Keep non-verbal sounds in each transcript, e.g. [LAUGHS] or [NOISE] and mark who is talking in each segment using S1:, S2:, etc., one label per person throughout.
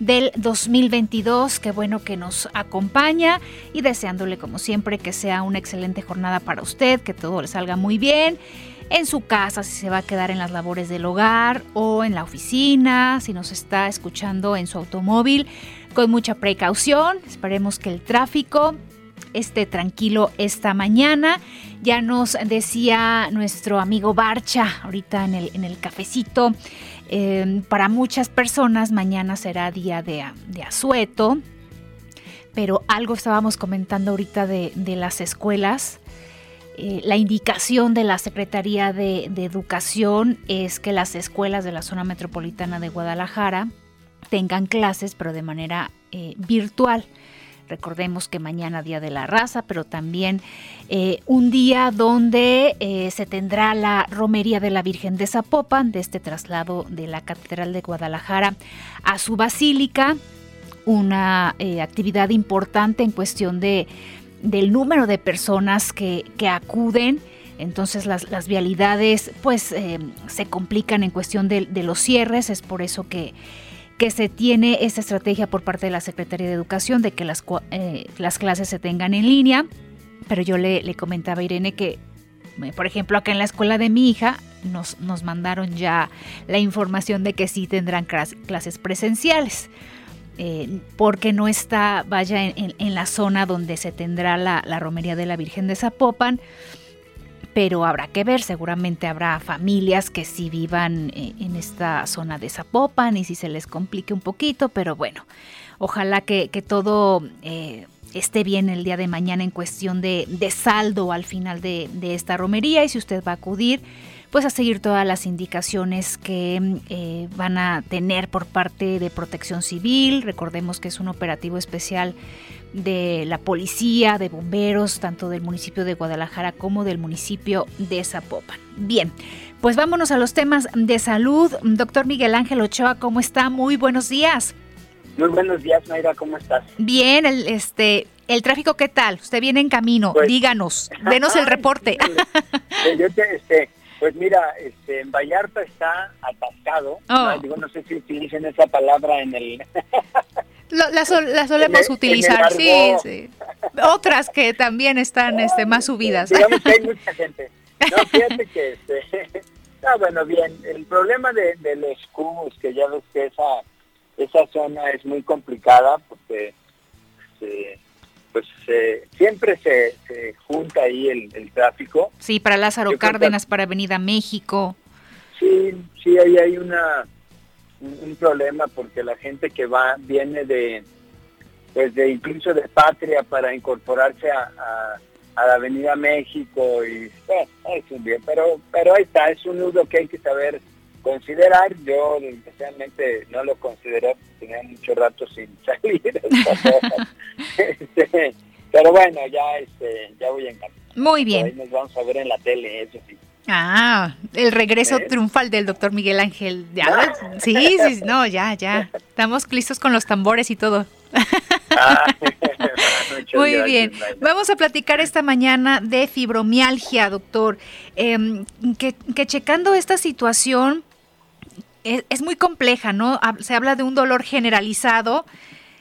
S1: del 2022. Qué bueno que nos acompaña y deseándole como siempre que sea una excelente jornada para usted, que todo le salga muy bien en su casa, si se va a quedar en las labores del hogar o en la oficina, si nos está escuchando en su automóvil, con mucha precaución. Esperemos que el tráfico esté tranquilo esta mañana. Ya nos decía nuestro amigo Barcha ahorita en el, en el cafecito Em, para muchas personas mañana será día de, asueto, pero algo estábamos comentando ahorita de, las escuelas. Eh, la indicación de la Secretaría de, Educación es que las escuelas de la zona metropolitana de Guadalajara tengan clases, pero de manera eh, virtual. Recordemos que mañana Día de la Raza, pero también eh, un día donde eh, se tendrá la romería de la Virgen de Zapopan, de este traslado de la Catedral de Guadalajara a su basílica, una eh, actividad importante en cuestión de, del número de personas que, acuden. Entonces las, vialidades pues se complican en cuestión de, de los cierres, es por eso que que se tiene esta estrategia por parte de la Secretaría de Educación de que las, eh, las clases se tengan en línea, pero yo le, comentaba a Irene que, eh, por ejemplo, acá en la escuela de mi hija nos, nos mandaron ya la información de que sí tendrán clases presenciales. Eh, porque no está, vaya, en, la zona donde se tendrá la, la romería de la Virgen de Zapopan pero habrá que ver, seguramente habrá familias que sí vivan eh, en esta zona de Zapopan y si se les complique un poquito, pero bueno, ojalá que, todo eh, esté bien el día de mañana en cuestión de, saldo al final de, esta romería y si usted va a acudir, pues a seguir todas las indicaciones que eh, van a tener por parte de protección civil. Recordemos que es un operativo especial de la policía, de bomberos, tanto del municipio de Guadalajara como del municipio de Zapopan. Bien, pues vámonos a los temas de salud. Doctor Miguel Ángel Ochoa, ¿cómo está? Muy buenos días.
S2: Muy buenos días, Mayra, ¿cómo estás?
S1: Bien, el, este, el tráfico, ¿qué tal? Usted viene en camino, pues, díganos, denos el [LAUGHS] reporte.
S2: este, pues mira, este, en Vallarta está atascado. Oh. No, no sé si utilicen esa palabra en el... [LAUGHS]
S1: la, solemos utilizar, sí, sí. Otras que también están este, más subidas.
S2: Digamos que hay mucha gente. [LAUGHS] No, fíjate que, este, [LAUGHS] ah, bueno, bien, el problema de, los cubos, que ya ves que esa, esa zona es muy complicada porque pues siempre se, junta ahí el, tráfico.
S1: Sí, para Lázaro Cárdenas, para Avenida México.
S2: Sí, sí, ahí hay una un, problema porque la gente que va viene de pues de incluso de patria para incorporarse a, la Avenida México y eh, es un bien, pero pero ahí está, es un nudo que hay que saber considerar. Yo especialmente no lo consideré, tenía mucho rato sin [LAUGHS] salir. Este, pero bueno, ya este, ya voy en camino.
S1: Muy bien.
S2: Ahí nos vamos a ver en la tele, eso sí.
S1: Ah, el regreso triunfal del doctor Miguel Ángel. ¿Ya? [LAUGHS] Sí, sí, no, ya, ya. Estamos listos con los tambores y todo. Ah, [LAUGHS] Muy bien. Vamos a platicar esta mañana de fibromialgia, doctor. Em, que, checando esta situación es, muy compleja, ¿no? Se habla de un dolor generalizado.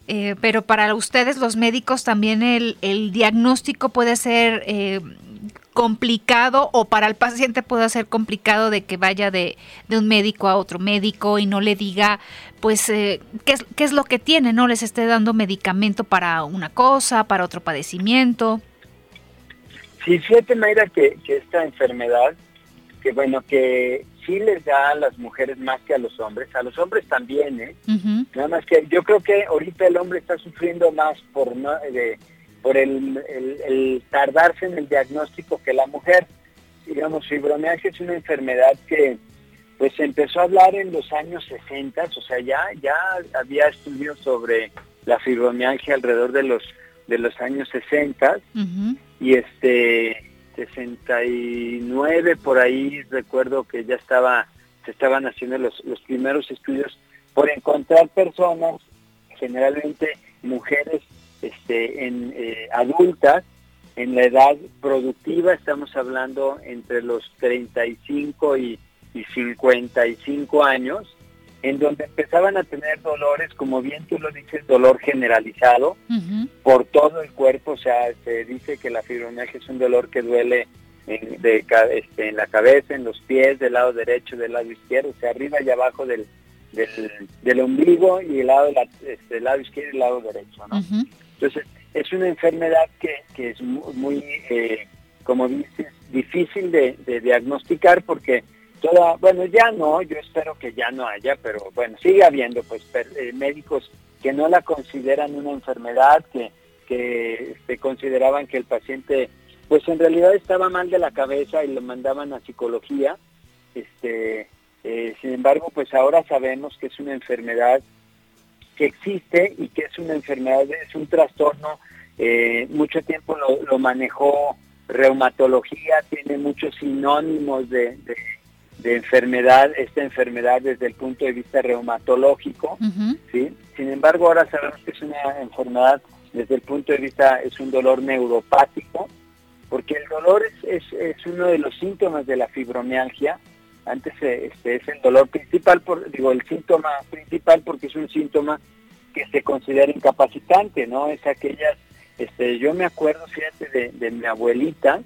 S1: Eh, pero para ustedes los médicos también el, el diagnóstico puede ser eh, complicado o para el paciente puede ser complicado de que vaya de, un médico a otro médico y no le diga pues eh, qué, es, qué es lo que tiene, no les esté dando medicamento para una cosa, para otro padecimiento.
S2: Sí, fíjate Mayra que, que esta enfermedad, que bueno, que sí les da a las mujeres más que a los hombres, a los hombres también, ¿eh? Nada más que yo creo que ahorita el hombre está sufriendo más por no, de, por el, tardarse en el diagnóstico que la mujer. Digamos, fibromialgia es una enfermedad que pues se empezó a hablar en los años 60, o sea, ya, ya había estudios sobre la fibromialgia alrededor de los de los años 60 y este 69 por ahí recuerdo que ya estaba se estaban haciendo los, los primeros estudios por encontrar personas generalmente mujeres este, en eh, adultas en la edad productiva estamos hablando entre los 35 y, y 55 años en donde empezaban a tener dolores, como bien tú lo dices, dolor generalizado por todo el cuerpo, o sea, se dice que la fibromialgia es un dolor que duele en, de, este, en la cabeza, en los pies, del lado derecho, del lado izquierdo, o sea, arriba y abajo del, del, ombligo y el lado, este, lado izquierdo y el lado derecho, ¿no? Entonces, es una enfermedad que, que es muy, eh, como dices, difícil de, diagnosticar porque bueno, ya no, yo espero que ya no haya, pero bueno, sigue habiendo pues eh, médicos que no la consideran una enfermedad, que, que este, consideraban que el paciente pues en realidad estaba mal de la cabeza y lo mandaban a psicología. Este, eh, sin embargo, pues ahora sabemos que es una enfermedad que existe y que es una enfermedad, es un trastorno. Eh, mucho tiempo lo, manejó reumatología, tiene muchos sinónimos de de enfermedad, esta enfermedad desde el punto de vista reumatológico, ¿sí? Sin embargo, ahora sabemos que es una enfermedad desde el punto de vista, es un dolor neuropático, porque el dolor es, es, uno de los síntomas de la fibromialgia. Antes este, es el dolor principal, por, digo, el síntoma principal porque es un síntoma que se considera incapacitante, ¿no? Es aquellas, este, yo me acuerdo, fíjate, de, mi abuelita,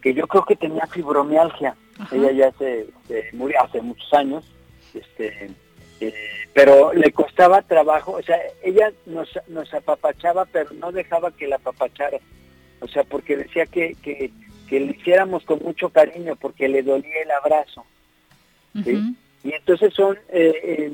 S2: que yo creo que tenía fibromialgia ella ya se, murió hace muchos años, este, eh, pero le costaba trabajo, o sea, ella nos, nos apapachaba, pero no dejaba que la apapachara, o sea, porque decía que, que, que le hiciéramos con mucho cariño, porque le dolía el abrazo. Y entonces son, eh,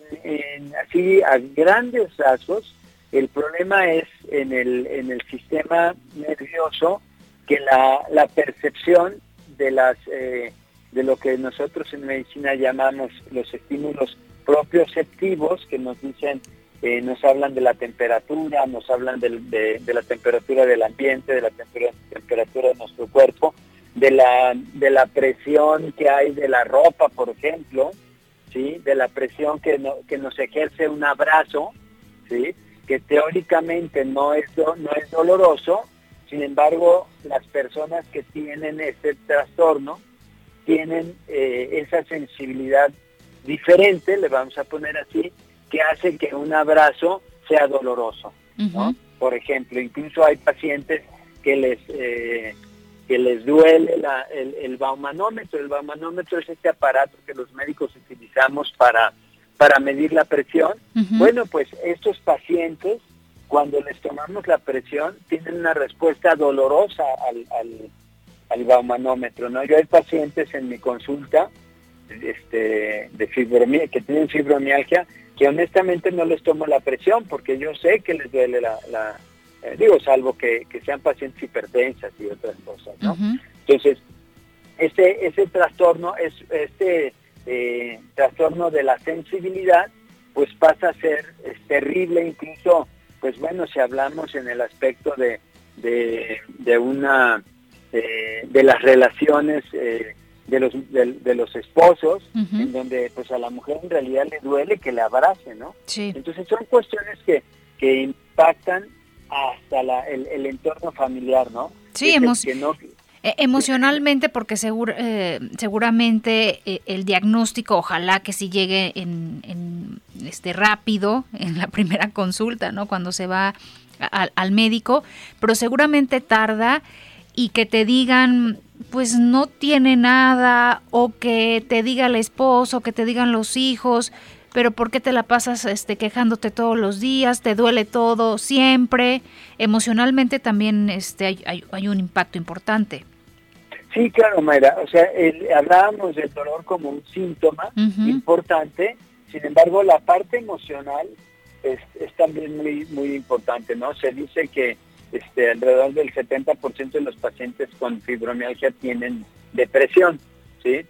S2: así a grandes rasgos, el problema es en el, en el sistema nervioso que la, la percepción de las eh, de lo que nosotros en medicina llamamos los estímulos propioceptivos, que nos dicen, eh, nos hablan de la temperatura, nos hablan de, la temperatura del ambiente, de la temperatura, de nuestro cuerpo, de la, de la presión que hay de la ropa, por ejemplo, ¿sí? de la presión que, que nos ejerce un abrazo, ¿sí? que teóricamente no es, no es doloroso, sin embargo, las personas que tienen este trastorno, tienen eh, esa sensibilidad diferente, le vamos a poner así, que hace que un abrazo sea doloroso. Por ejemplo, incluso hay pacientes que les eh, que les duele el, el baumanómetro. El baumanómetro es este aparato que los médicos utilizamos para, para medir la presión. Bueno, pues estos pacientes, cuando les tomamos la presión, tienen una respuesta dolorosa al, al baumanómetro, ¿no? Yo hay pacientes en mi consulta este, de fibromialgia, que tienen fibromialgia, que honestamente no les tomo la presión porque yo sé que les duele la, eh, digo, salvo que, sean pacientes hipertensas y otras cosas, ¿no? Entonces, este, ese trastorno, es, este eh, trastorno de la sensibilidad, pues pasa a ser terrible, incluso, pues bueno, si hablamos en el aspecto de, de una de las relaciones eh, de los de, los esposos en donde pues a la mujer en realidad le duele que le abrace no entonces son cuestiones que que impactan hasta la, el, entorno familiar no
S1: sí e, emocionalmente porque seguro eh, seguramente eh, el diagnóstico ojalá que sí llegue en, en, este rápido en la primera consulta no cuando se va al médico pero seguramente tarda y que te digan pues no tiene nada o que te diga el esposo, que te digan los hijos, pero ¿por qué te la pasas este, quejándote todos los días? ¿Te duele todo siempre? Emocionalmente también este, hay, hay, un impacto importante.
S2: Sí, claro, Mayra. O sea, hablábamos del dolor como un síntoma importante, sin embargo, la parte emocional es, es también muy, muy importante, ¿no? Se dice que este, alrededor del 70% de los pacientes con fibromialgia tienen depresión, ¿sí?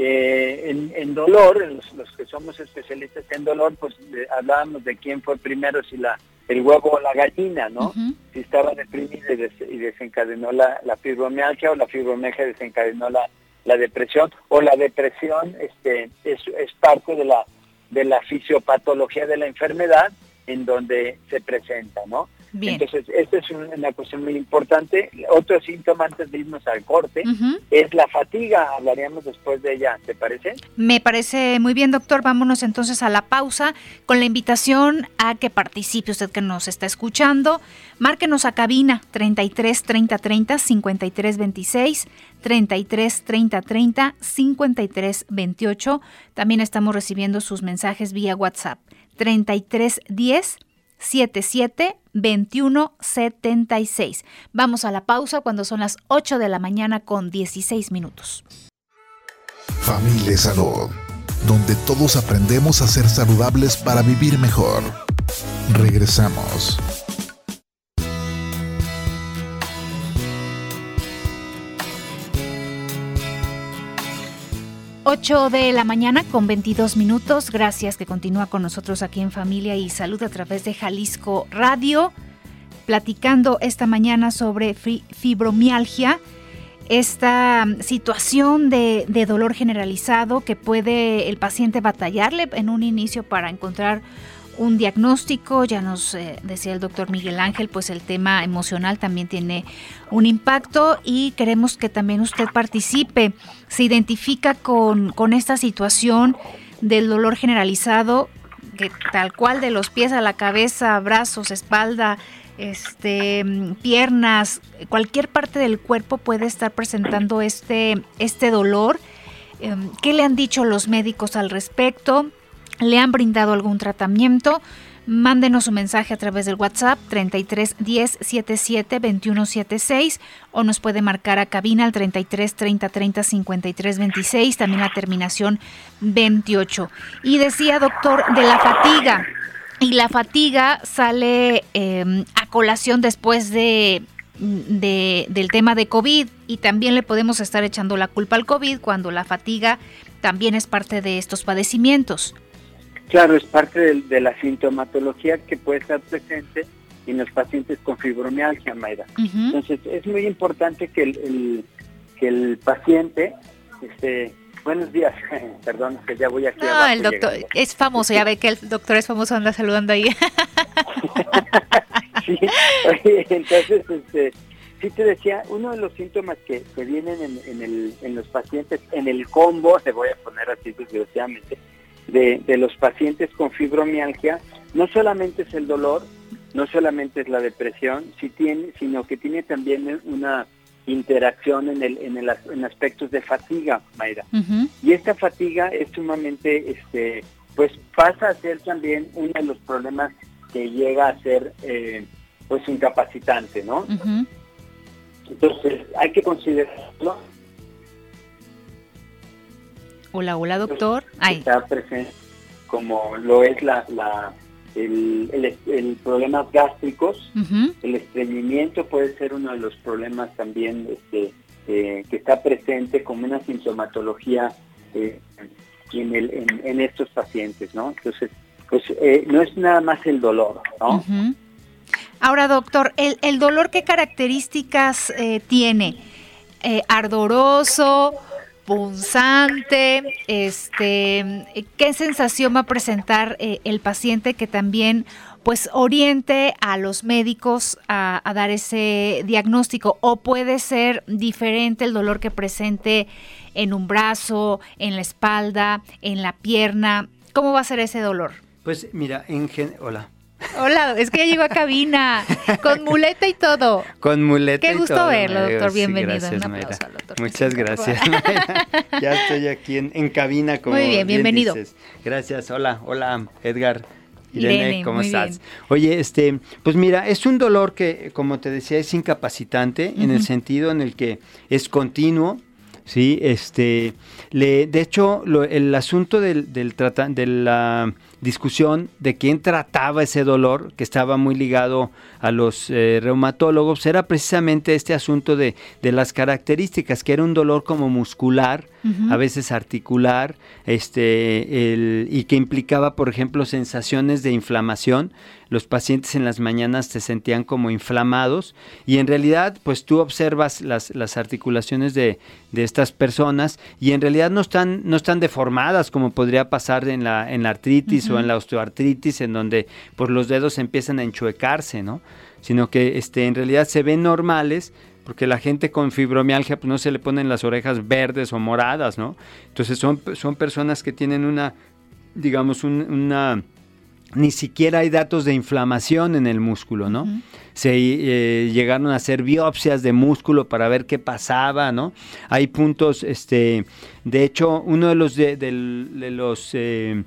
S2: Eh, en, dolor, los, que somos especialistas en dolor, pues hablábamos de quién fue primero, si la, el huevo o la gallina, ¿no? Si estaba deprimido y, desencadenó la, fibromialgia o la fibromialgia desencadenó la, la depresión o la depresión este, es, es parte de la, de la fisiopatología de la enfermedad en donde se presenta, ¿no? Entonces, esta es una cuestión muy importante. Otro síntoma antes de irnos al corte es la fatiga. Hablaríamos después de ella, ¿te parece?
S1: Me parece muy bien, doctor. Vámonos entonces a la pausa con la invitación a que participe usted que nos está escuchando. Márquenos a cabina 33 30 30 53 26 33 30 30 53 28. También estamos recibiendo sus mensajes vía WhatsApp 33 10 77 21 76. Vamos a la pausa cuando son las 8 de la mañana con 16 minutos.
S3: Familia Salud, donde todos aprendemos a ser saludables para vivir mejor. Regresamos.
S1: 8 de la mañana con 22 minutos. Gracias que continúa con nosotros aquí en Familia y Salud a través de Jalisco Radio, platicando esta mañana sobre fibromialgia, esta situación de, de dolor generalizado que puede el paciente batallarle en un inicio para encontrar un diagnóstico, ya nos eh, decía el doctor Miguel Ángel, pues el tema emocional también tiene un impacto y queremos que también usted participe, se identifica con, con esta situación del dolor generalizado, que tal cual de los pies a la cabeza, brazos, espalda, este, piernas, cualquier parte del cuerpo puede estar presentando este, este dolor. Em, ¿Qué le han dicho los médicos al respecto? Le han brindado algún tratamiento, mándenos un mensaje a través del WhatsApp 33 10 77 21 76 o nos puede marcar a cabina al 33 30 30 53 26, también la terminación 28. Y decía doctor de la fatiga, y la fatiga sale em, a colación después de, de, del tema de COVID y también le podemos estar echando la culpa al COVID cuando la fatiga también es parte de estos padecimientos.
S2: Claro, es parte de, la sintomatología que puede estar presente en los pacientes con fibromialgia, Mayra. Entonces, es muy importante que el, que el paciente, este, buenos días, [LAUGHS] perdón, que ya voy aquí.
S1: No, el doctor es famoso, ya ve que el doctor es famoso, anda saludando ahí. [LAUGHS]
S2: sí, entonces, este, sí te decía, uno de los síntomas que, que vienen en, en, el, en los pacientes, en el combo, te voy a poner así desgraciadamente, de, los pacientes con fibromialgia no solamente es el dolor, no solamente es la depresión, si tiene, sino que tiene también una interacción en, el, en, el, en aspectos de fatiga, Mayra. Y esta fatiga es sumamente, este, pues pasa a ser también uno de los problemas que llega a ser, eh, pues incapacitante, ¿no? Entonces hay que considerarlo
S1: Hola, hola, doctor.
S2: Está presente como lo es la, la el, el, problemas gástricos, el estreñimiento puede ser uno de los problemas también este, eh, que está presente como una sintomatología eh, en, el, en, estos pacientes, ¿no? Entonces, pues eh, no es nada más el dolor, ¿no?
S1: Ahora, doctor, ¿el, el dolor qué características tiene? ¿Ardoroso? Punzante, este, qué sensación va a presentar eh, el paciente que también pues oriente a los médicos a, dar ese diagnóstico o puede ser diferente el dolor que presente en un brazo, en la espalda, en la pierna, ¿cómo va a ser ese dolor?
S4: Pues mira, en gen hola.
S1: Hola, es que ya llegó a cabina, con muleta y todo.
S4: Con muleta
S1: Qué gusto verlo, doctor. Bienvenido.
S4: gracias, Muchas gracias. [LAUGHS] ya estoy aquí en, cabina. Como
S1: muy bien, bienvenido.
S4: gracias. Hola, hola, Edgar. Irene, ¿cómo estás? Oye, este, pues mira, es un dolor que, como te decía, es incapacitante en el sentido en el que es continuo, Sí, este, le, de hecho, el asunto del, del de la discusión de quién trataba ese dolor, que estaba muy ligado a los eh, reumatólogos, era precisamente este asunto de, de, las características, que era un dolor como muscular, a veces articular, este, el, y que implicaba, por ejemplo, sensaciones de inflamación. Los pacientes en las mañanas se sentían como inflamados y en realidad pues tú observas las, las articulaciones de, de, estas personas y en realidad no están, no están deformadas como podría pasar en la, en la artritis o en la osteoartritis en donde pues los dedos empiezan a enchuecarse, ¿no? Sino que este, en realidad se ven normales porque la gente con fibromialgia pues no se le ponen las orejas verdes o moradas, ¿no? Entonces son, son personas que tienen una, digamos, una ni siquiera hay datos de inflamación en el músculo, ¿no? Se eh, llegaron a hacer biopsias de músculo para ver qué pasaba, ¿no? Hay puntos, este, de hecho, uno de los de, los eh,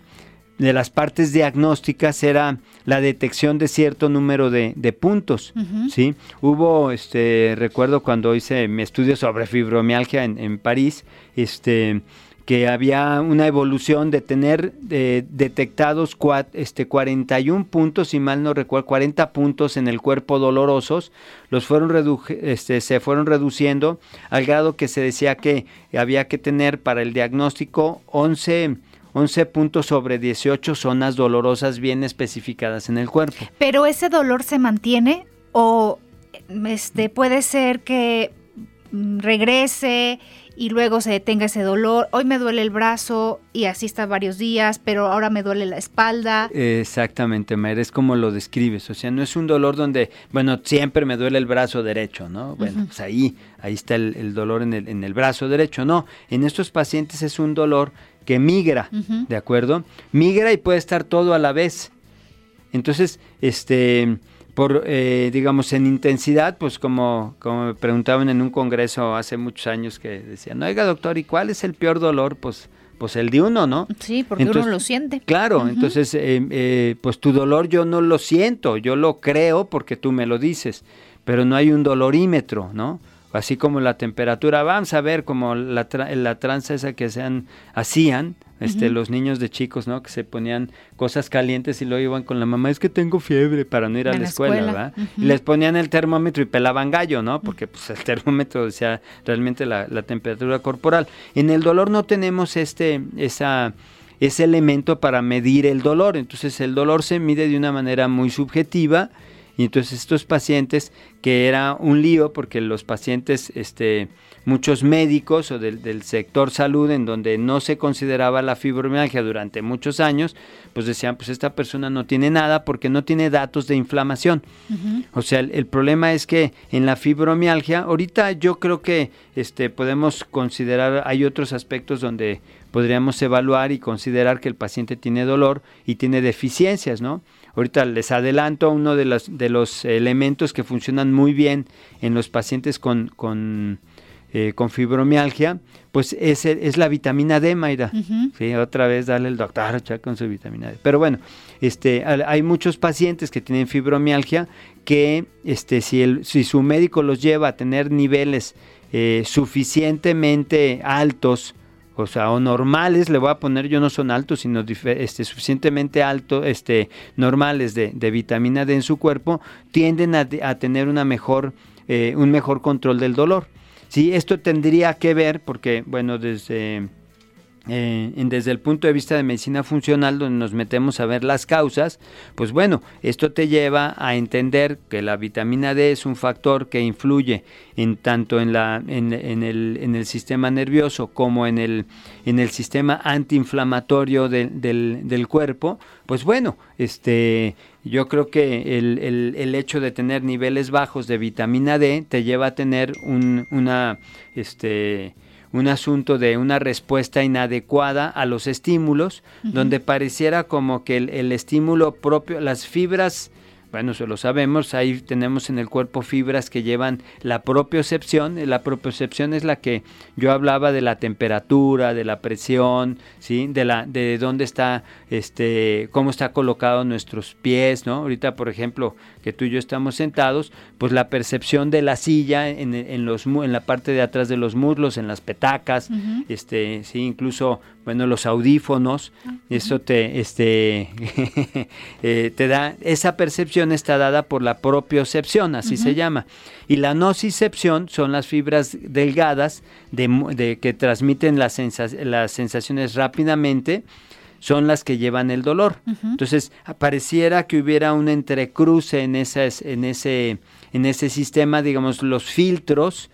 S4: de las partes diagnósticas era la detección de cierto número de, puntos, ¿sí? Hubo, este, recuerdo cuando hice mi estudio sobre fibromialgia en, en París, este, que había una evolución de tener eh, detectados este, 41 puntos, si mal no recuerdo, 40 puntos en el cuerpo dolorosos, los fueron este, se fueron reduciendo al grado que se decía que había que tener para el diagnóstico 11 11 puntos sobre 18 zonas dolorosas bien especificadas en el cuerpo.
S1: Pero ese dolor se mantiene o este puede ser que mm, regrese y luego se detenga ese dolor. Hoy me duele el brazo y así está varios días, pero ahora me duele la espalda.
S4: Exactamente, Mayer, es como lo describes. O sea, no es un dolor donde, bueno, siempre me duele el brazo derecho, ¿no? Bueno, pues ahí, ahí está el, dolor en el, en el brazo derecho. No, en estos pacientes es un dolor que migra, ¿de acuerdo? Migra y puede estar todo a la vez. Entonces, este por, eh, digamos, en intensidad, pues como, como me preguntaban en un congreso hace muchos años que decían, oiga doctor, ¿y cuál es el peor dolor? Pues, pues el de uno, ¿no?
S1: Sí, porque uno lo siente.
S4: Claro, entonces, eh, eh, pues tu dolor yo no lo siento, yo lo creo porque tú me lo dices, pero no hay un dolorímetro, ¿no? Así como la temperatura, vamos a ver como la, la tranza esa que se hacían, este, los niños de chicos, ¿no? Que se ponían cosas calientes y luego iban con la mamá, es que tengo fiebre para no ir a la, escuela, ¿verdad? Y les ponían el termómetro y pelaban gallo, ¿no? Porque pues el [LAUGHS] termómetro decía realmente la, temperatura corporal. En el dolor no tenemos este, esa ese elemento para medir el dolor. Entonces el dolor se mide de una manera muy subjetiva y entonces estos pacientes, que era un lío porque los pacientes, este, muchos médicos o del, sector salud en donde no se consideraba la fibromialgia durante muchos años, pues decían, pues esta persona no tiene nada porque no tiene datos de inflamación. O sea, el, problema es que en la fibromialgia, ahorita yo creo que este, podemos considerar, hay otros aspectos donde podríamos evaluar y considerar que el paciente tiene dolor y tiene deficiencias, ¿no? Ahorita les adelanto uno de los, de los elementos que funcionan muy bien en los pacientes con, con eh, con fibromialgia, pues es, es la vitamina D, Mayra. sí, otra vez dale el doctor [LAUGHS] con su vitamina D. Pero bueno, este, hay muchos pacientes que tienen fibromialgia que este, si, el, si su médico los lleva a tener niveles eh, suficientemente altos, o sea, o normales, le voy a poner, yo no son altos, sino este, suficientemente altos, este, normales de, de, vitamina D en su cuerpo, tienden a, a tener una mejor, eh, un mejor control del dolor. Sí, esto tendría que ver, porque, bueno, desde, eh, desde el punto de vista de medicina funcional, donde nos metemos a ver las causas, pues bueno, esto te lleva a entender que la vitamina D es un factor que influye en tanto en, la, en, el, en el, sistema nervioso como en el, sistema antiinflamatorio del, del cuerpo, pues bueno, este, yo creo que el, el, hecho de tener niveles bajos de vitamina D te lleva a tener un, una, este, un asunto de una respuesta inadecuada a los estímulos, donde pareciera como que el, el, estímulo propio, las fibras bueno, eso lo sabemos, ahí tenemos en el cuerpo fibras que llevan la propiocepción, la propiocepción es la que yo hablaba de la temperatura, de la presión, ¿sí? De la de dónde está este cómo está colocado nuestros pies, ¿no? Ahorita, por ejemplo, que tú y yo estamos sentados, pues la percepción de la silla en, en los en la parte de atrás de los muslos, en las petacas, este, sí, incluso bueno, los audífonos, eso te este [LAUGHS] eh, te da esa percepción está dada por la propiocepción, así se llama. Y la nocicepción son las fibras delgadas de, que transmiten las, las sensaciones rápidamente son las que llevan el dolor. Entonces, pareciera que hubiera un entrecruce en, esas, en, ese, en ese sistema, digamos, los filtros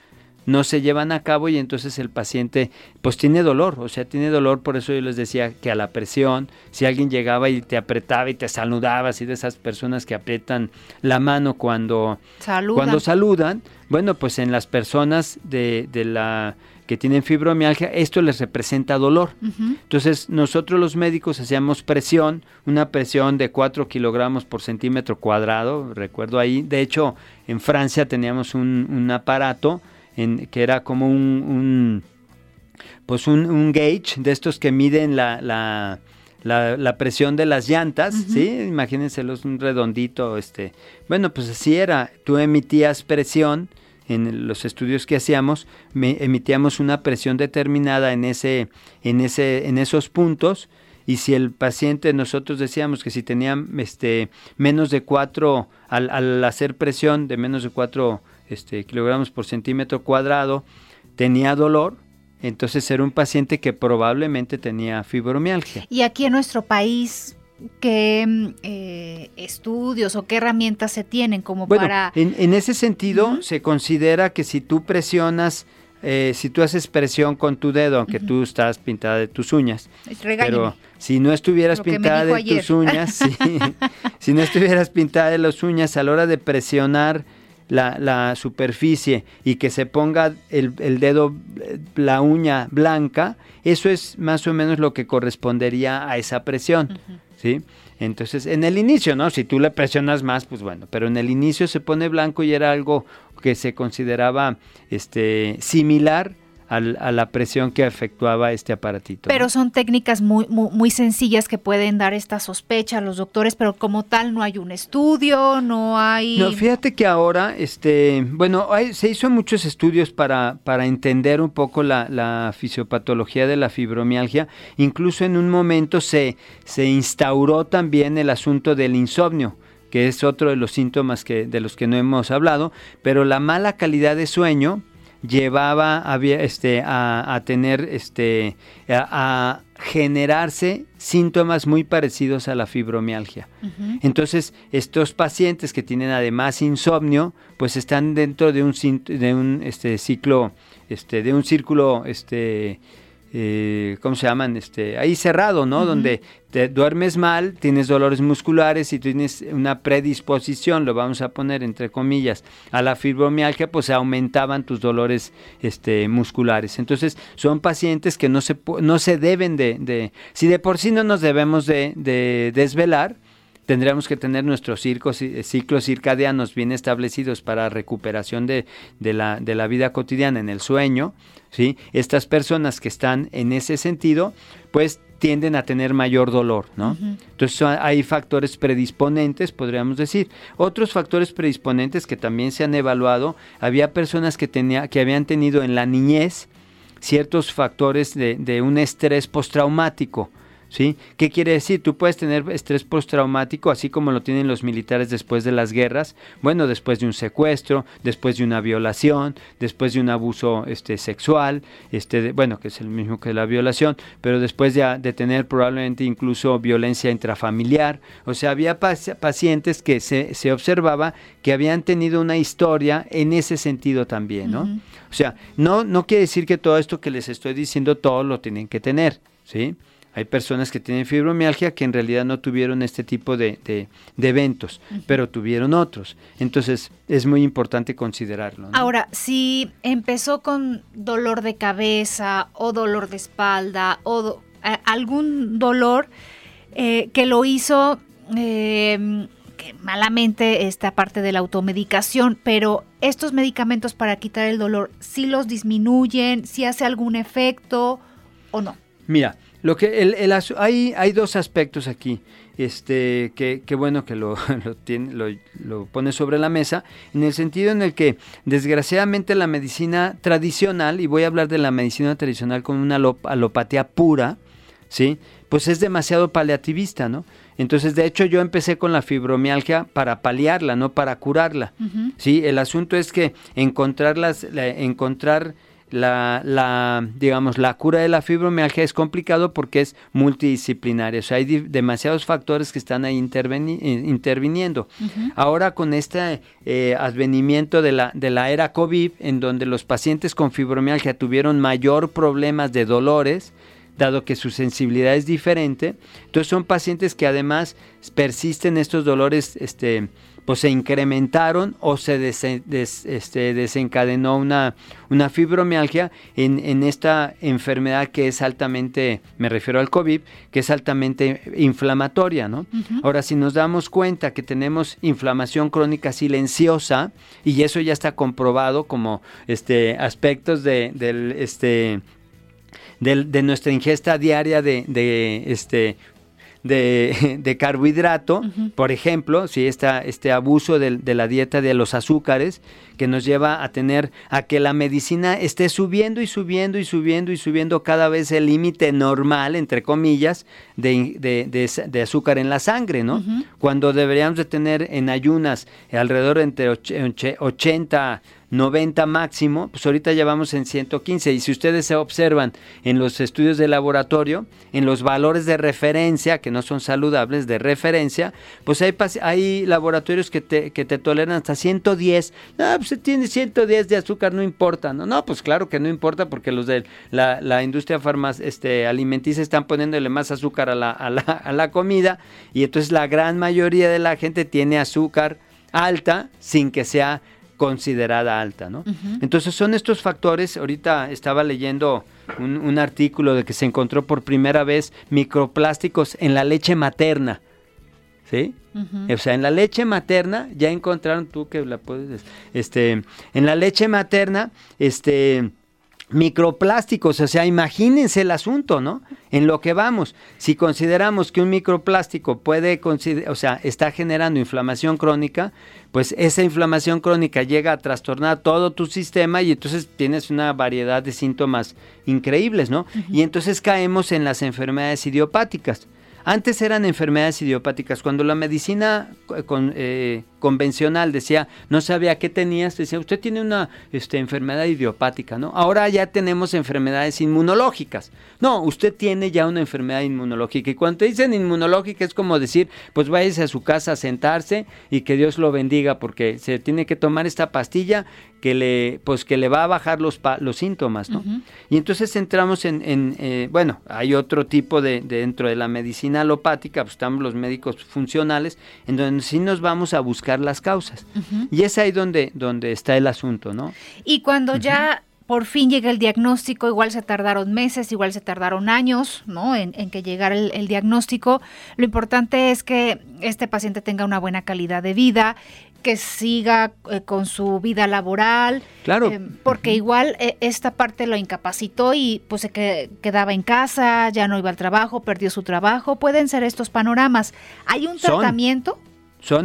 S4: no se llevan a cabo y entonces el paciente pues tiene dolor, o sea, tiene dolor, por eso yo les decía que a la presión, si alguien llegaba y te apretaba y te saludaba, así de esas personas que aprietan la mano cuando saludan, cuando saludan bueno, pues en las personas de, de la que tienen fibromialgia, esto les representa dolor. Entonces, nosotros los médicos hacíamos presión, una presión de 4 kilogramos por centímetro cuadrado, recuerdo ahí. De hecho, en Francia teníamos un, un aparato que era como un, pues un, gauge de estos que miden la, la, la, presión de las llantas, ¿sí? Imagínenselos un redondito, este. Bueno, pues así era, tú emitías presión en los estudios que hacíamos, emitíamos una presión determinada en ese en ese en esos puntos y si el paciente nosotros decíamos que si tenía este menos de 4 al, al hacer presión de menos de 4 este, kilogramos por centímetro cuadrado, tenía dolor, entonces era un paciente que probablemente tenía fibromialgia.
S1: Y aquí en nuestro país, ¿qué mm, eh, estudios o qué herramientas se tienen como para...?
S4: En, en ese sentido, se considera que si tú presionas, eh, si tú haces presión con tu dedo, aunque tú estás pintada de tus uñas, pero si no estuvieras pintada de tus uñas, [LAUGHS] si no estuvieras pintada de las uñas a la hora de presionar la, la superficie y que se ponga el, el, dedo, la uña blanca, eso es más o menos lo que correspondería a esa presión, ¿sí? Entonces, en el inicio, ¿no? Si tú le presionas más, pues bueno, pero en el inicio se pone blanco y era algo que se consideraba este, similar a la presión que efectuaba este aparatito.
S1: Pero son técnicas muy, muy, sencillas que pueden dar esta sospecha a los doctores, pero como tal no hay un estudio, no hay...
S4: No, fíjate que ahora, este, bueno, se hizo muchos estudios para, para entender un poco la, la, fisiopatología de la fibromialgia, incluso en un momento se, se instauró también el asunto del insomnio que es otro de los síntomas que, de los que no hemos hablado, pero la mala calidad de sueño llevaba a, este, a, tener, este, a, generarse síntomas muy parecidos a la fibromialgia. Entonces, estos pacientes que tienen además insomnio, pues están dentro de un, de un este, ciclo, este, de un círculo, este, eh, ¿cómo se llaman? Este, ahí cerrado, ¿no? Donde te duermes mal, tienes dolores musculares y tienes una predisposición, lo vamos a poner entre comillas, a la fibromialgia, pues se aumentaban tus dolores este, musculares. Entonces, son pacientes que no se, no se deben de, de, si de por sí no nos debemos de, de desvelar, tendríamos que tener nuestros ciclos, ciclos circadianos bien establecidos para recuperación de, de, la, de la vida cotidiana en el sueño, ¿sí? Estas personas que están en ese sentido, pues tienden a tener mayor dolor, ¿no? Entonces hay factores predisponentes, podríamos decir. Otros factores predisponentes que también se han evaluado, había personas que, tenía, que habían tenido en la niñez ciertos factores de, de un estrés postraumático, ¿Sí? ¿Qué quiere decir? Tú puedes tener estrés postraumático, así como lo tienen los militares después de las guerras, bueno, después de un secuestro, después de una violación, después de un abuso este, sexual, este, bueno, que es el mismo que la violación, pero después de, de tener probablemente incluso violencia intrafamiliar. O sea, había pacientes que se, se, observaba que habían tenido una historia en ese sentido también, ¿no? O sea, no, no quiere decir que todo esto que les estoy diciendo, todos lo tienen que tener, ¿sí? Hay personas que tienen fibromialgia que en realidad no tuvieron este tipo de, eventos, pero tuvieron otros. Entonces es muy importante considerarlo.
S1: Ahora, si empezó con dolor de cabeza o dolor de espalda o algún dolor eh, que lo hizo em, malamente esta parte de la automedicación, pero estos medicamentos para quitar el dolor, ¿sí los disminuyen? ¿Sí hace algún efecto o no?
S4: Mira, lo que el, el, hay, hay dos aspectos aquí, este, que, que bueno que lo, [LAUGHS] lo, tiene, lo, lo, pone sobre la mesa, en el sentido en el que desgraciadamente la medicina tradicional, y voy a hablar de la medicina tradicional con una alopatía pura, ¿sí? pues es demasiado paliativista, ¿no? Entonces, de hecho, yo empecé con la fibromialgia para paliarla, no para curarla. ¿sí? El asunto es que encontrar, las, encontrar la, la, digamos, la cura de la fibromialgia es complicado porque es multidisciplinaria, o sea, hay demasiados factores que están ahí eh, interviniendo. Ahora con este eh, advenimiento de la, de la era COVID, en donde los pacientes con fibromialgia tuvieron mayor problemas de dolores, dado que su sensibilidad es diferente, entonces son pacientes que además persisten estos dolores, este, pues se incrementaron o se este, desencadenó una, una fibromialgia en, en, esta enfermedad que es altamente, me refiero al COVID, que es altamente inflamatoria, ¿no? Ahora, si nos damos cuenta que tenemos inflamación crónica silenciosa, y eso ya está comprobado como este, aspectos de, del, este, de, nuestra ingesta diaria de, de este, [LAUGHS] de, carbohidrato, por ejemplo, si está este abuso de, de, la dieta de los azúcares, que nos lleva a tener a que la medicina esté subiendo y subiendo y subiendo y subiendo cada vez el límite normal, entre comillas, de, de, azúcar en la sangre, ¿no? Cuando deberíamos de tener en ayunas alrededor entre 80 90 máximo, pues ahorita ya vamos en 115 y si ustedes se observan en los estudios de laboratorio, en los valores de referencia, que no son saludables, de referencia, pues hay, hay laboratorios que te, que te toleran hasta 110. No, pues tiene 110 de azúcar, no importa. No, no pues claro que no importa porque los de la, la industria farmac este, alimenticia están poniéndole más azúcar a la, a, la, a la comida y entonces la gran mayoría de la gente tiene azúcar alta sin que sea considerada alta, ¿no? Entonces son estos factores, ahorita estaba leyendo un, artículo de que se encontró por primera vez microplásticos en la leche materna, ¿sí? O sea, en la leche materna ya encontraron tú que la puedes, este, en la leche materna, este, microplásticos, o sea, imagínense el asunto, ¿no? En lo que vamos, si consideramos que un microplástico puede, o sea, está generando inflamación crónica, pues esa inflamación crónica llega a trastornar todo tu sistema y entonces tienes una variedad de síntomas increíbles, ¿no? Y entonces caemos en las enfermedades idiopáticas. Antes eran enfermedades idiopáticas. Cuando la medicina eh, eh, convencional decía, no sabía qué tenías, decía, usted tiene una este, enfermedad idiopática, ¿no? Ahora ya tenemos enfermedades inmunológicas. No, usted tiene ya una enfermedad inmunológica. Y cuando te dicen inmunológica es como decir, pues váyase a su casa a sentarse y que Dios lo bendiga porque se tiene que tomar esta pastilla que le, pues que le va a bajar los, los síntomas, ¿no? Y entonces entramos en, eh, bueno, hay otro tipo de, dentro de la medicina alopática, pues estamos los médicos funcionales, en donde sí nos vamos a buscar las causas. Y es ahí donde, donde está el asunto, ¿no?
S1: Y cuando ya por fin llega el diagnóstico, igual se tardaron meses, igual se tardaron años, ¿no? En, que llegara el, diagnóstico. Lo importante es que este paciente tenga una buena calidad de vida, que siga eh, con su vida laboral.
S4: Claro.
S1: Eh, porque igual eh, esta parte lo incapacitó y pues se quedaba en casa, ya no iba al trabajo, perdió su trabajo. Pueden ser estos panoramas. ¿Hay un tratamiento?
S4: Son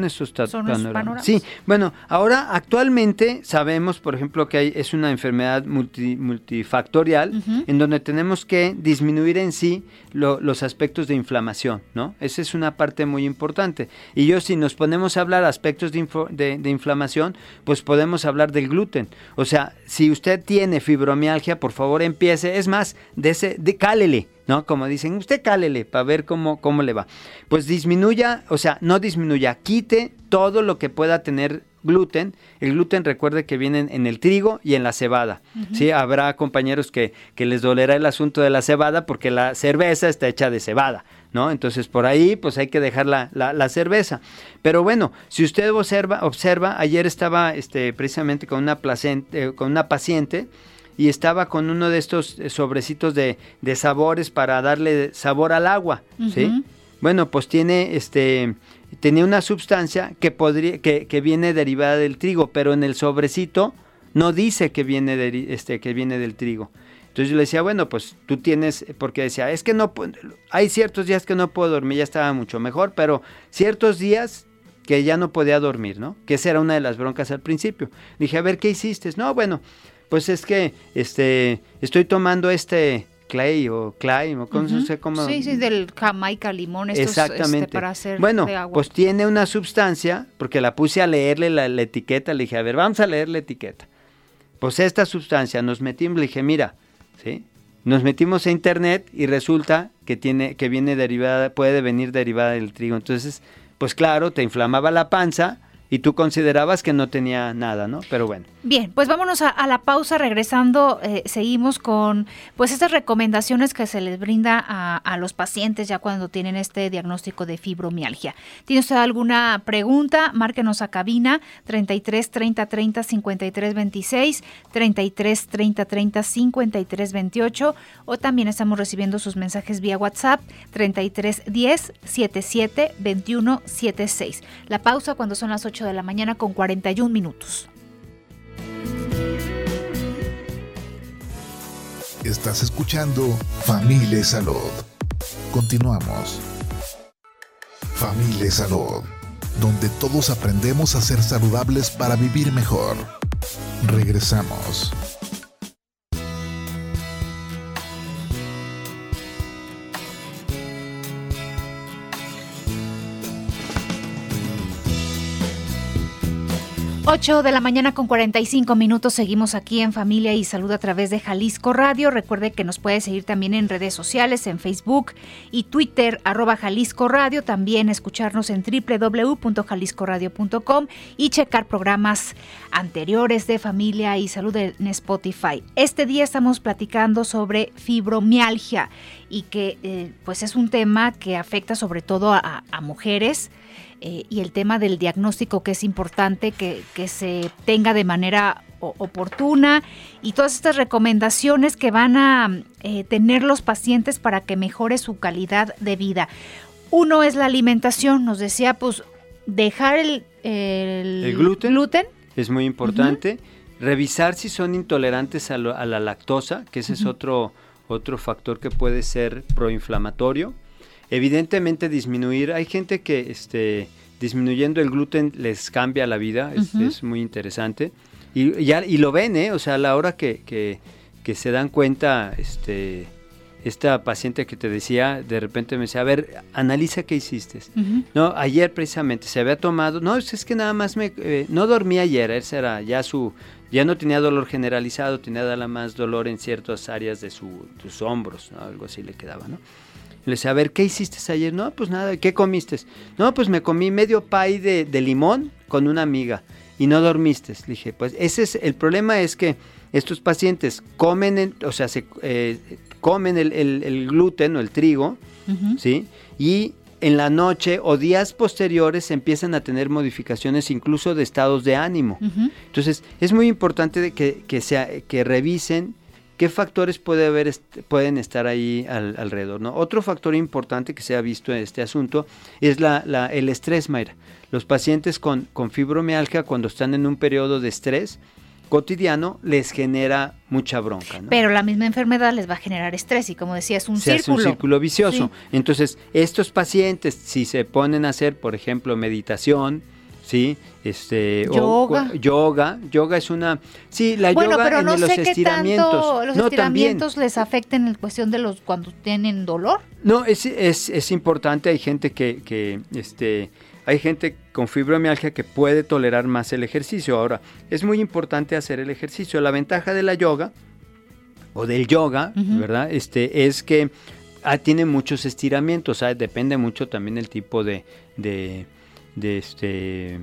S4: esos panoramas. Sí, bueno, ahora actualmente sabemos, por ejemplo, que hay, es una enfermedad multifactorial en donde tenemos que disminuir en sí los aspectos de inflamación, ¿no? Esa es una parte muy importante. Y yo si nos ponemos a hablar aspectos de, de, inflamación, pues podemos hablar del gluten. O sea, si usted tiene fibromialgia, por favor empiece, es más, de ese, de, cálele, ¿no? Como dicen, usted cálele para ver cómo, cómo le va. Pues disminuya, o sea, no disminuya, quite todo lo que pueda tener gluten. El gluten recuerde que viene en el trigo y en la cebada. ¿sí? Habrá compañeros que, que, les dolerá el asunto de la cebada porque la cerveza está hecha de cebada. ¿no? Entonces por ahí pues hay que dejar la, la, cerveza. Pero bueno, si usted observa, observa ayer estaba este, precisamente con una, placente, con una paciente y estaba con uno de estos eh, sobrecitos de, de sabores para darle sabor al agua, ¿sí? Bueno, pues tiene este tenía una sustancia que podría que, que, viene derivada del trigo, pero en el sobrecito no dice que viene de, este que viene del trigo. Entonces yo le decía, bueno, pues tú tienes, porque decía, es que no, hay ciertos días que no puedo dormir, ya estaba mucho mejor, pero ciertos días que ya no podía dormir, ¿no? Que esa era una de las broncas al principio. dije, a ver, ¿qué hiciste? No, bueno, pues es que este, estoy tomando este clay o clay, o no sé cómo.
S1: Sí, sí, del jamaica, limón, estos,
S4: este, Exactamente. para hacer bueno, pues tiene una sustancia, porque la puse a leerle la, etiqueta, le dije, a ver, vamos a leer la etiqueta. pues esta sustancia, nos metimos, le dije, mira, ¿sí? Nos metimos a internet y resulta que tiene, que viene derivada, puede venir derivada del trigo. Entonces, pues claro, te inflamaba la panza, y tú considerabas que no tenía nada, ¿no? Pero bueno.
S1: Bien, pues vámonos a, la pausa. Regresando, eh, seguimos con pues estas recomendaciones que se les brinda a, los pacientes ya cuando tienen este diagnóstico de fibromialgia. ¿Tiene usted alguna pregunta? Márquenos a cabina 33 30 30 53 26, 33 30 30 53 28 o también estamos recibiendo sus mensajes vía WhatsApp 33 10 77 21 76. La pausa cuando son las 8 de la mañana con 41 minutos.
S3: Estás escuchando Familia Salud. Continuamos. Familia Salud, donde todos aprendemos a ser saludables para vivir mejor. Regresamos.
S1: 8 de la mañana con 45 minutos seguimos aquí en Familia y Salud a través de Jalisco Radio. Recuerde que nos puede seguir también en redes sociales, en Facebook y Twitter, arroba Jalisco Radio. También escucharnos en www.jaliscoradio.com y checar programas anteriores de Familia y Salud en Spotify. Este día estamos platicando sobre fibromialgia y que eh, pues es un tema que afecta sobre todo a mujeres eh, y el tema del diagnóstico que es importante que, se tenga de manera oportuna y todas estas recomendaciones que van a eh, tener los pacientes para que mejore su calidad de vida. Uno es la alimentación, nos decía, pues dejar el,
S4: el, gluten, es muy importante. Revisar si son intolerantes a, la lactosa, que ese es otro, otro factor que puede ser proinflamatorio. Evidentemente disminuir, hay gente que este, disminuyendo el gluten les cambia la vida, es, muy interesante. Y, ya, y lo ven, ¿eh? O sea, a la hora que, que, se dan cuenta, este, esta paciente que te decía, de repente me decía, a ver, analiza qué hiciste. No, ayer precisamente se había tomado, no, es que nada más me, eh, no dormí ayer, ese era ya su, ya no tenía dolor generalizado, tenía nada más dolor en ciertas áreas de sus hombros, algo así le quedaba, ¿no? Le decía, a ver, ¿qué hiciste ayer? No, pues nada, ¿qué comiste? No, pues me comí medio pay de, limón con una amiga y no dormiste. Le dije, pues ese es, el problema es que estos pacientes comen, o sea, se, eh, comen el, gluten o el trigo, ¿sí? Y en la noche o días posteriores empiezan a tener modificaciones incluso de estados de ánimo. Entonces, es muy importante que, que, sea, que revisen ¿Qué factores puede haber, pueden estar ahí alrededor? ¿no? Otro factor importante que se ha visto en este asunto es la, el estrés, Mayra. Los pacientes con, con fibromialgia, cuando están en un periodo de estrés, cotidiano les genera mucha bronca.
S1: Pero la misma enfermedad les va a generar estrés y como decía, es un círculo.
S4: Es un círculo vicioso. Entonces, estos pacientes, si se ponen a hacer, por ejemplo, meditación, ¿sí? Este,
S1: yoga.
S4: yoga, yoga es una, sí, la yoga
S1: pero
S4: no
S1: en
S4: los estiramientos.
S1: los estiramientos les afecten en cuestión de los cuando tienen dolor.
S4: No, es, es, es importante, hay gente que, que, este, hay gente con fibromialgia que puede tolerar más el ejercicio. Ahora, es muy importante hacer el ejercicio. La ventaja de la yoga o del yoga, ¿verdad? Este, es que ah, tiene muchos estiramientos, depende mucho también el tipo de de, este,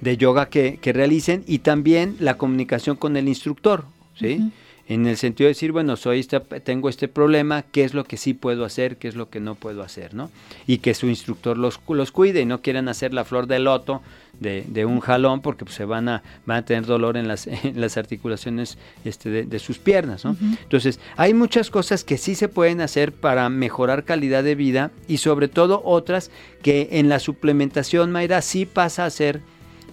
S4: de yoga que, realicen y también la comunicación con el instructor, ¿sí? En el sentido de decir, bueno, soy tengo este problema, ¿qué es lo que sí puedo hacer, qué es lo que no puedo hacer, ¿no? Y que su instructor los, los cuide y no quieran hacer la flor de loto de, un jalón porque pues, se van a, van a tener dolor en las, [LAUGHS] las articulaciones este, de, sus piernas. ¿no? Entonces, hay muchas cosas que sí se pueden hacer para mejorar calidad de vida y sobre todo otras que en la suplementación, Mayra, sí pasa a ser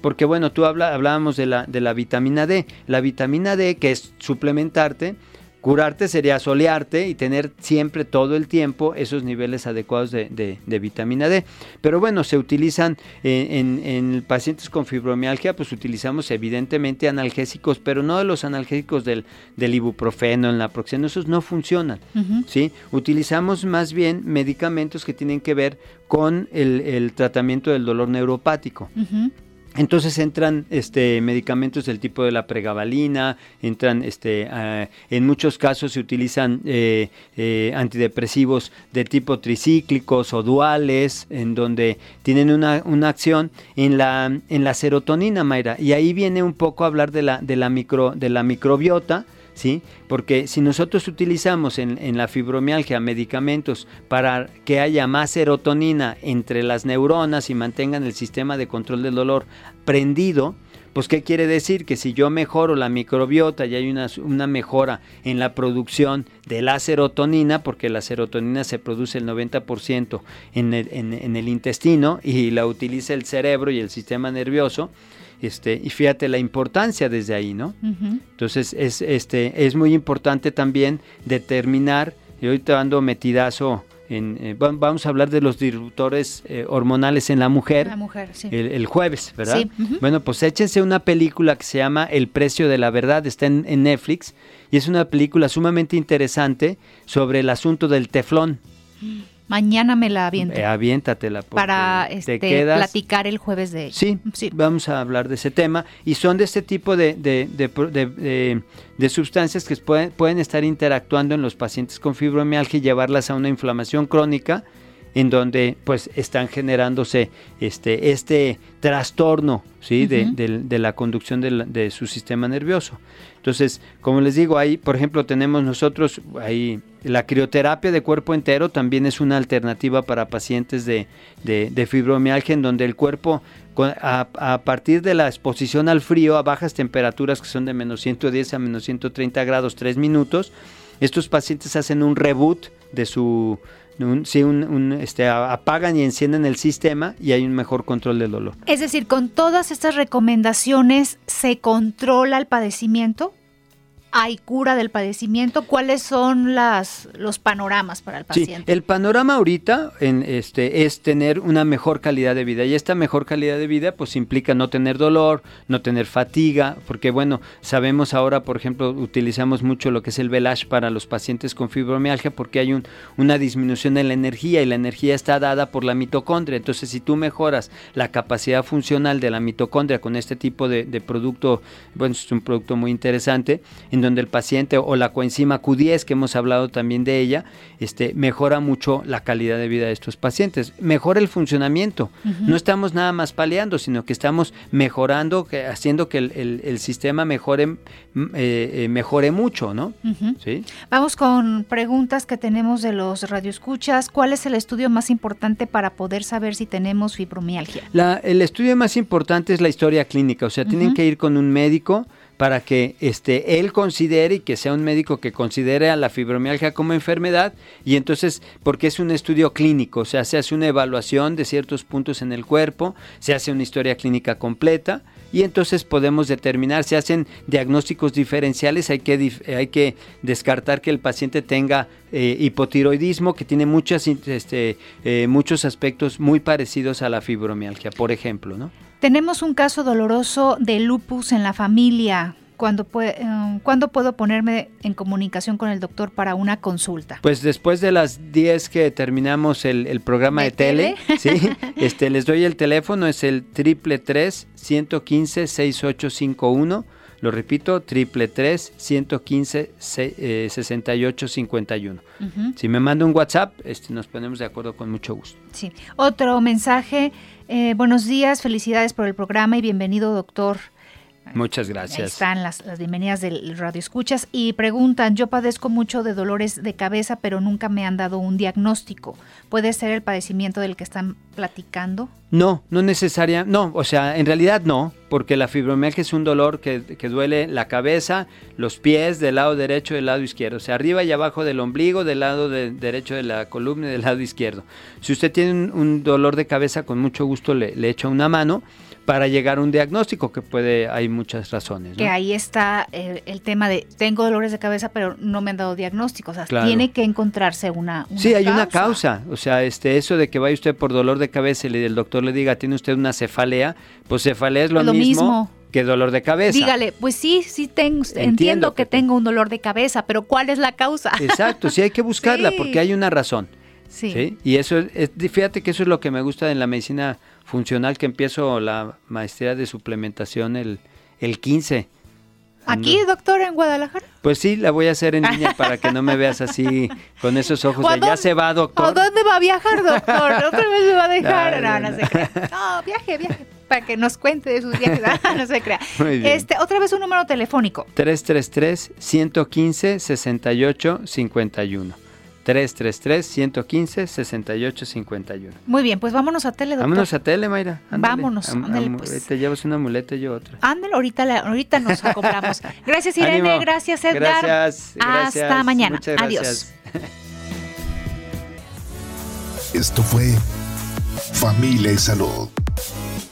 S4: porque bueno, tú habla, hablábamos de la, de la vitamina D. La vitamina D, que es suplementarte, Curarte sería solearte y tener siempre todo el tiempo esos niveles adecuados de, vitamina D. Pero bueno, se utilizan en, pacientes con fibromialgia, pues utilizamos evidentemente analgésicos, pero no de los analgésicos del, ibuprofeno, en la proxeno, esos no funcionan. ¿sí? Utilizamos más bien medicamentos que tienen que ver con el, tratamiento del dolor neuropático. Entonces entran este, medicamentos del tipo de la pregabalina, entran, este, en muchos casos se utilizan eh, eh, antidepresivos de tipo tricíclicos o duales, en donde tienen una, una, acción en la, en la serotonina, Mayra. Y ahí viene un poco a hablar de la, de la, micro, de la microbiota, ¿sí? Porque si nosotros utilizamos en, la fibromialgia medicamentos para que haya más serotonina entre las neuronas y mantengan el sistema de control del dolor prendido, pues ¿qué quiere decir? Que si yo mejoro la microbiota y hay una, mejora en la producción de la serotonina, porque la serotonina se produce el 90% en el, en el intestino y la utiliza el cerebro y el sistema nervioso, este, y fíjate la importancia desde ahí, ¿no? Entonces es, este, es muy importante también determinar, y ahorita ando metidazo en, eh, vamos a hablar de los disruptores eh, hormonales en la mujer,
S1: la mujer sí.
S4: el, jueves, ¿verdad? Sí. Bueno, pues échense una película que se llama El precio de la verdad, está en, en Netflix, y es una película sumamente interesante sobre el asunto del teflón.
S1: Mm. Mañana me la aviento.
S4: Eh, aviéntatela.
S1: Para este, platicar el jueves de
S4: Sí, sí, vamos a hablar de ese tema. Y son de este tipo de, de, de, sustancias que pueden, pueden estar interactuando en los pacientes con fibromialgia y llevarlas a una inflamación crónica en donde pues están generándose este, este trastorno ¿sí? de, la conducción de, su sistema nervioso. Entonces, como les digo, ahí, por ejemplo, tenemos nosotros ahí la crioterapia de cuerpo entero también es una alternativa para pacientes de, fibromialgia en donde el cuerpo a, a, partir de la exposición al frío a bajas temperaturas que son de menos 110 a menos 130 grados 3 minutos, estos pacientes hacen un reboot de su un, este, apagan y encienden el sistema y hay un mejor control del dolor.
S1: Es decir, con todas estas recomendaciones se controla el padecimiento hay cura del padecimiento? ¿Cuáles son las, los panoramas para el paciente?
S4: Sí, el panorama ahorita en este, es tener una mejor calidad de vida y esta mejor calidad de vida pues implica no tener dolor, no tener fatiga, porque bueno, sabemos ahora, por ejemplo, utilizamos mucho lo que es el Velash para los pacientes con fibromialgia porque hay un, una disminución en la energía y la energía está dada por la mitocondria. Entonces, si tú mejoras la capacidad funcional de la mitocondria con este tipo de, de producto, bueno, es un producto muy interesante, en donde el paciente o la coenzima Q10 que hemos hablado también de ella, este, mejora mucho la calidad de vida de estos pacientes, mejora el funcionamiento. No estamos nada más paliando, sino que estamos mejorando, que, haciendo que el, sistema mejore, eh, eh, mejore mucho, ¿no? ¿Sí?
S1: Vamos con preguntas que tenemos de los radioescuchas. ¿Cuál es el estudio más importante para poder saber si tenemos fibromialgia?
S4: La, el estudio más importante es la historia clínica, o sea, tienen que ir con un médico para que este, él considere y que sea un médico que considere a la fibromialgia como enfermedad y entonces, porque es un estudio clínico, o sea, se hace una evaluación de ciertos puntos en el cuerpo, se hace una historia clínica completa y entonces podemos determinar, se hacen diagnósticos diferenciales, hay que, hay que descartar que el paciente tenga eh, hipotiroidismo, que tiene muchas, este, eh, muchos aspectos muy parecidos a la fibromialgia, por ejemplo, ¿no?
S1: Tenemos un caso doloroso de lupus en la familia. ¿Cuándo, puede, eh, puedo ponerme en comunicación con el doctor para una consulta?
S4: Pues después de las 10 que terminamos el, programa de, tele, [LAUGHS] ¿sí? [LAUGHS] este, les doy el teléfono, es el triple 115 6851 lo repito, triple 115 6851. Si me manda un WhatsApp, este, nos ponemos de acuerdo con mucho gusto.
S1: Sí. Otro mensaje. Eh, buenos días, felicidades por el programa y bienvenido, doctor.
S4: Muchas gracias.
S1: están las, bienvenidas del Radio Escuchas y preguntan, yo padezco mucho de dolores de cabeza, pero nunca me han dado un diagnóstico. ¿Puede ser el padecimiento del que están platicando?
S4: No, no necesaria, no, o sea, en realidad no, porque la fibromialgia es un dolor que, duele la cabeza, los pies del lado derecho y del lado izquierdo, o sea, arriba y abajo del ombligo, del lado derecho de la columna y del lado izquierdo. Si usted tiene un, dolor de cabeza, con mucho gusto le, le echo una mano para llegar a un diagnóstico que puede, hay muchas razones.
S1: Que ahí está eh, el, tema de tengo dolores de cabeza pero no me han dado diagnóstico, o sea, tiene que encontrarse una,
S4: una Sí, hay una causa, o sea, este eso de que vaya usted por dolor de cabeza y el doctor le diga, tiene usted una cefalea, pues cefalea es lo, mismo, que dolor de cabeza.
S1: Dígale, pues sí, sí tengo, entiendo, que, tengo un dolor de cabeza, pero ¿cuál es la causa?
S4: Exacto, sí hay que [LAUGHS] buscarla porque hay una razón. Sí. Y eso, es, fíjate que eso es lo que me gusta en la medicina funcional que empiezo la maestría de suplementación el, el 15.
S1: ¿Aquí, doctor, en Guadalajara?
S4: Pues sí, la voy a hacer en línea para que no me veas así con esos ojos de ya se va, doctor.
S1: ¿A dónde va a viajar, doctor? [LAUGHS] ¿Otra vez me va a dejar? No, no, se crea. No, viaje, viaje, para que nos cuente de sus viajes. [LAUGHS] Ah, no se crea. Este, otra vez un número telefónico.
S4: 333-115-6851. 333-115-6851.
S1: Muy bien, pues vámonos a tele, doctor.
S4: Vámonos a tele, Mayra.
S1: vámonos, ándale, pues.
S4: Te llevas una muleta y yo otra.
S1: Ándale, ahorita, ahorita nos acoplamos. [LAUGHS] Gracias, Irene. Gracias, Edgar.
S4: Gracias,
S1: gracias. Hasta mañana. Adiós.
S3: Esto fue Familia y Salud